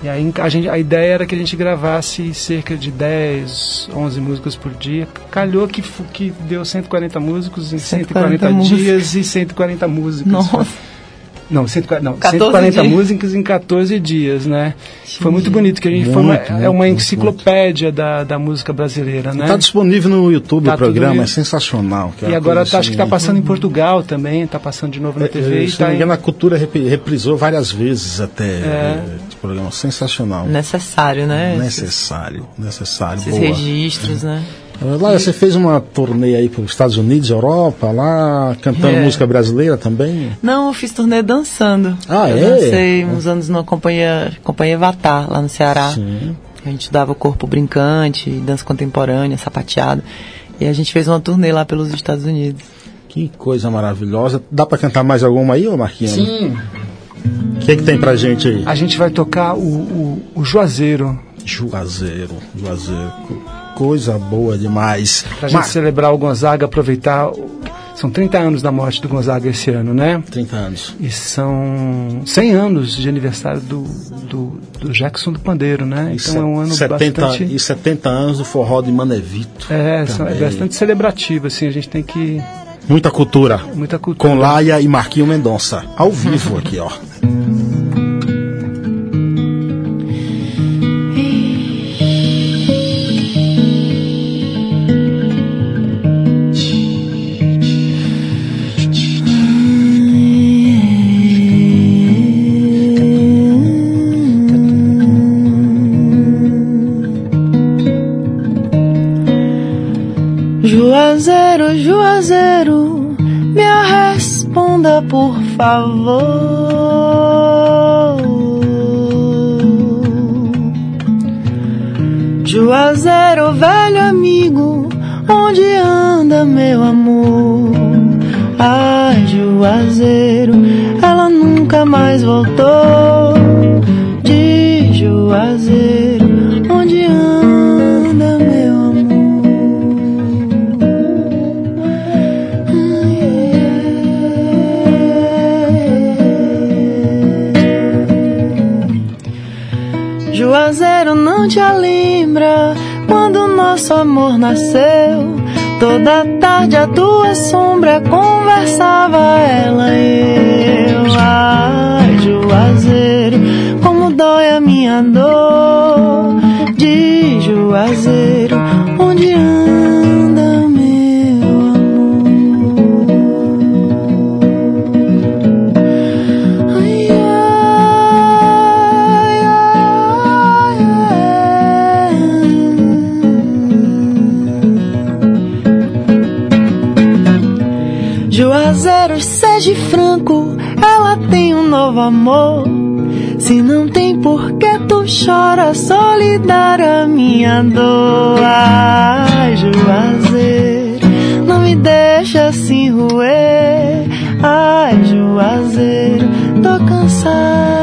E aí a, gente, a ideia era que a gente gravasse cerca de 10, 11 músicas por dia. Calhou que, que deu 140 músicos em 140, 140 dias e 140 músicas. Nossa. Não, 140, não 140 dias. músicas em 14 dias, né? Sim. Foi muito bonito, que a gente muito, foi uma, muito, é uma enciclopédia da, da música brasileira, né? Está disponível no YouTube tá o programa, é sensacional. e agora tá, acho que está passando em Portugal também, está passando de novo na TV. É, se tá não me engano, em... a cultura reprisou várias vezes até é. esse programa, sensacional. Necessário, né? Necessário, necessário. Esses Boa. registros, né? Lá você fez uma turnê aí para os Estados Unidos, Europa, lá cantando é. música brasileira também? Não, eu fiz turnê dançando. Ah, eu é? Dancei uns anos numa companhia, companhia Vatar, lá no Ceará. Sim. A gente dava corpo brincante, dança contemporânea, sapateado. E a gente fez uma turnê lá pelos Estados Unidos. Que coisa maravilhosa. Dá para cantar mais alguma aí, ô Marquinhos? Sim. O que, é que tem pra gente aí? A gente vai tocar o, o, o Juazeiro. Juazeiro, Juazeiro coisa boa demais. Pra gente celebrar o Gonzaga, aproveitar. São 30 anos da morte do Gonzaga esse ano, né? 30 anos. E são 100 anos de aniversário do, do, do Jackson do Pandeiro, né? Então é um ano 70, bastante... E 70 anos do forró de Manevito. É, é bastante celebrativo, assim, a gente tem que... Muita cultura. Muita cultura. Com Laia e Marquinho Mendonça. Ao vivo aqui, ó. Por favor. Juazeiro, velho amigo, onde anda meu amor? Ai, Juazeiro, ela nunca mais voltou. Não te lembra quando nosso amor nasceu. Toda tarde a tua sombra conversava ela e eu. Ai, Juazeiro, como dói a minha dor. De Juazeiro, onde anda ela tem um novo amor. Se não tem por que tu chora, solidária minha dor. Ai, Juazeiro, não me deixa assim roer. Ai, Juazeiro, tô cansada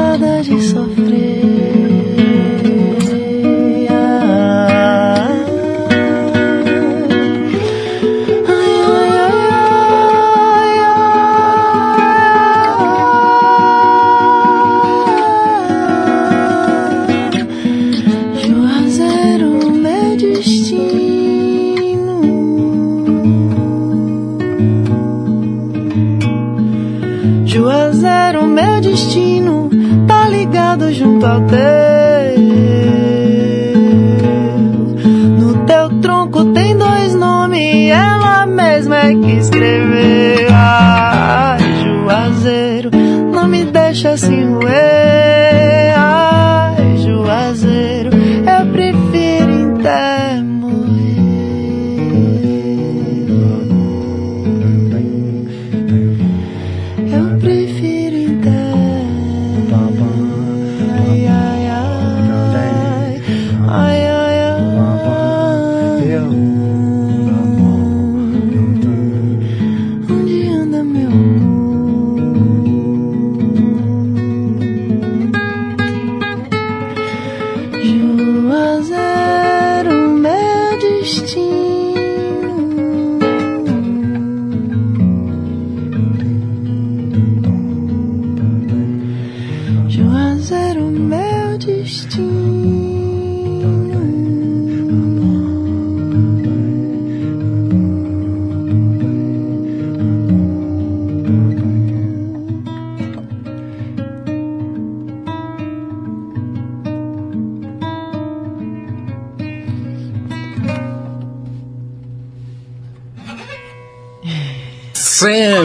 Juazeiro, meu destino.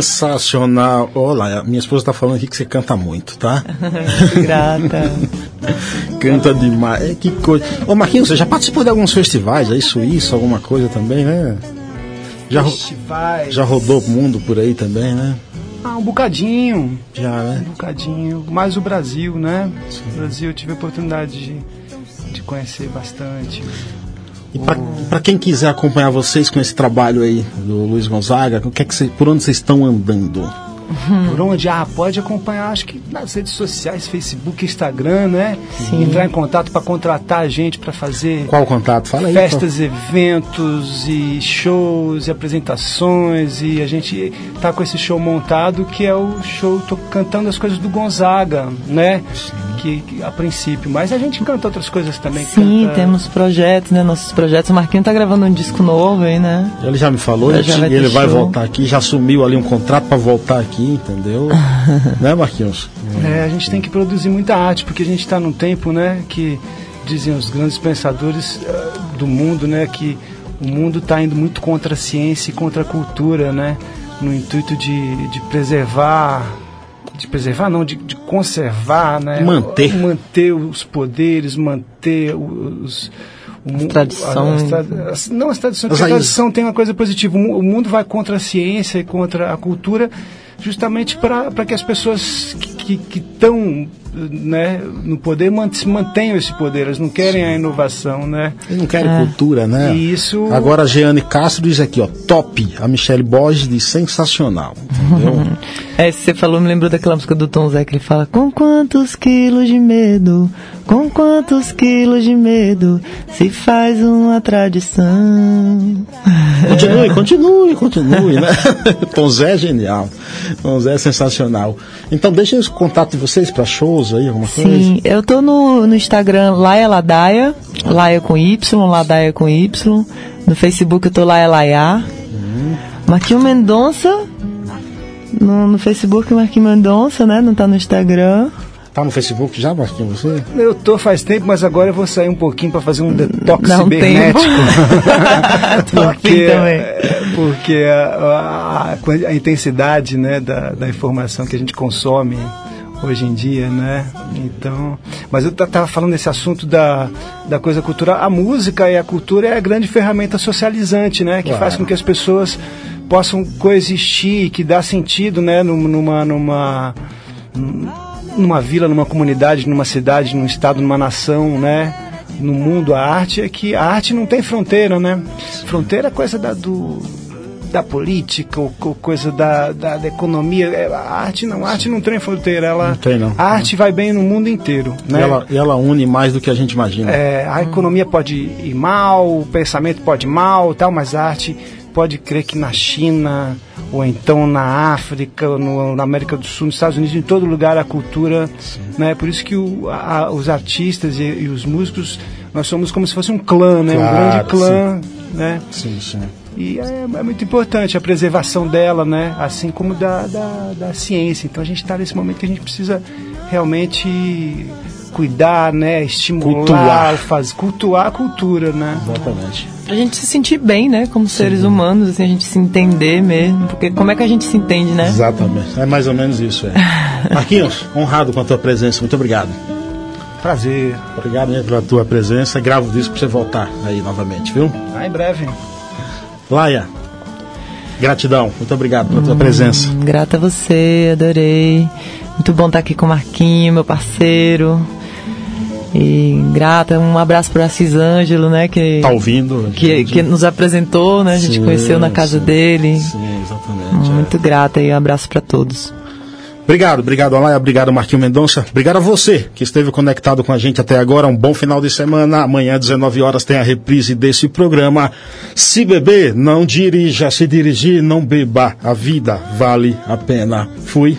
Sensacional. Olha, minha esposa tá falando aqui que você canta muito, tá? Muito *laughs* grata. *laughs* Canta demais. É, que coisa. Ô Marquinhos, você já participou de alguns festivais aí, Suíça, alguma coisa também, né? Já, Festivais. já rodou o mundo por aí também, né? Ah, um bocadinho. Já, né? Um bocadinho. Mais o Brasil, né? O Brasil eu tive a oportunidade de, de conhecer bastante. E pra quem quiser acompanhar vocês com esse trabalho aí do Luiz Gonzaga, que é que cê- por onde vocês estão andando? Por onde? Ah, pode acompanhar, acho que nas redes sociais, Facebook, Instagram, né? Entrar em contato para contratar a gente para fazer Qual o contato? Fala aí. festas, eventos e shows e apresentações e a gente tá com esse show montado que é o show tô cantando as coisas do Gonzaga, né? Que, que a princípio, mas a gente canta outras coisas também. Sim, canta- temos projetos, né? Nossos projetos. O Marquinhos tá gravando um disco novo aí, né? Ele já me falou, Já ele, vai ter ele vai voltar aqui, já assumiu ali um contrato para voltar aqui, entendeu? *laughs* né, Marquinhos? É, a gente tem que produzir muita arte, porque a gente está num tempo, né, que dizem os grandes pensadores eh, do mundo, né, que o mundo está indo muito contra a ciência e contra a cultura, né, no intuito de, de preservar, de preservar não, de, de conservar, né, Manter. manter os poderes, manter os tradições. as tra- as- não, as tradições, As porque a tradição tem uma coisa positiva. O mundo vai contra a ciência e contra a cultura justamente para que as pessoas que estão né, no poder mantenham esse poder. Elas não querem a inovação, né? Eles não querem É. cultura, né? E isso... Agora a Jeane Castro diz aqui, ó, top. A Michelle Borges diz sensacional, entendeu? *laughs* É, se você falou, me lembrou daquela música do Tom Zé que ele fala: Com quantos quilos de medo, com quantos quilos de medo se faz uma tradição. *laughs* Continue, *laughs* continue, continue, né? Tom Zé é genial. Tom Zé é sensacional. Então deixa os contatos de vocês para shows aí, alguma coisa. Sim, eu tô no, no Instagram Laia Ladaia, Laia com Y, Ladaia com Y. No Facebook eu tô Laia Laia. Marquinho Mendonça. No, no Facebook Marquinho Mendonça, né? Não tá no Instagram. Tá no Facebook já, Marquinhos, você? Eu tô faz tempo, mas agora eu vou sair um pouquinho para fazer um detox um cibernético. *laughs* Porque também. é, porque a, a- a intensidade né, da, da informação que a gente consome hoje em dia, né? Então, mas eu estava falando desse assunto da, da coisa cultural. A música e a cultura é a grande ferramenta socializante, né? Que faz com que as pessoas possam coexistir, que dá sentido, né? Num- Numa, numa, numa vila, numa comunidade, numa cidade, num estado, numa nação, né? No mundo, a arte é que a arte não tem fronteira, né? Fronteira é coisa da, do, da política, ou, ou coisa da, da, da economia. É, A arte não, a arte não tem fronteira. Ela, Não tem, não. A arte vai bem no mundo inteiro, E né? ela, e ela une mais do que a gente imagina. É, a economia pode ir mal, o pensamento pode ir mal, tal, mas a arte pode crer que na China ou então na África, no, na América do Sul, nos Estados Unidos, em todo lugar a cultura, né? Por isso que o, a- os artistas e, e os músicos nós somos como se fosse um clã, né? um Claro, grande clã, né? Sim, sim. E é, é muito importante a preservação dela, né? Assim como da, da, da ciência. Então a gente está nesse momento que a gente precisa realmente cuidar, né? Estimular, cultuar. Faz, cultuar a cultura, né? Exatamente. Pra gente se sentir bem, né? Como Sim. seres humanos, assim, a gente se entender mesmo. Porque como é que a gente se entende, né? Exatamente. É mais ou menos isso, é. *laughs* Marquinhos, honrado com a tua presença. Muito obrigado. Prazer. Obrigado né, pela tua presença. Gravo o disco pra você voltar aí novamente, viu? Ah, em breve. Laia, gratidão. Muito obrigado pela tua hum, presença. Grata a você, adorei. Muito bom estar aqui com o Marquinho, meu parceiro. E grata, um abraço para Assis Ângelo, né? Que, tá ouvindo? Que, que nos apresentou, né? A gente sim, conheceu na casa sim, dele. Sim, exatamente. Muito é. grata e um abraço para todos. Obrigado, obrigado Alaia, obrigado Marquinho Mendonça, obrigado a você que esteve conectado com a gente até agora. Um bom final de semana. Amanhã, 19 horas, tem a reprise desse programa. Se beber, não dirija. Se dirigir, não beba. A vida vale a pena. Fui.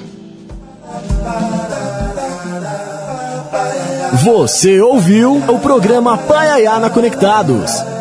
Você ouviu o programa Paiaiana Conectados.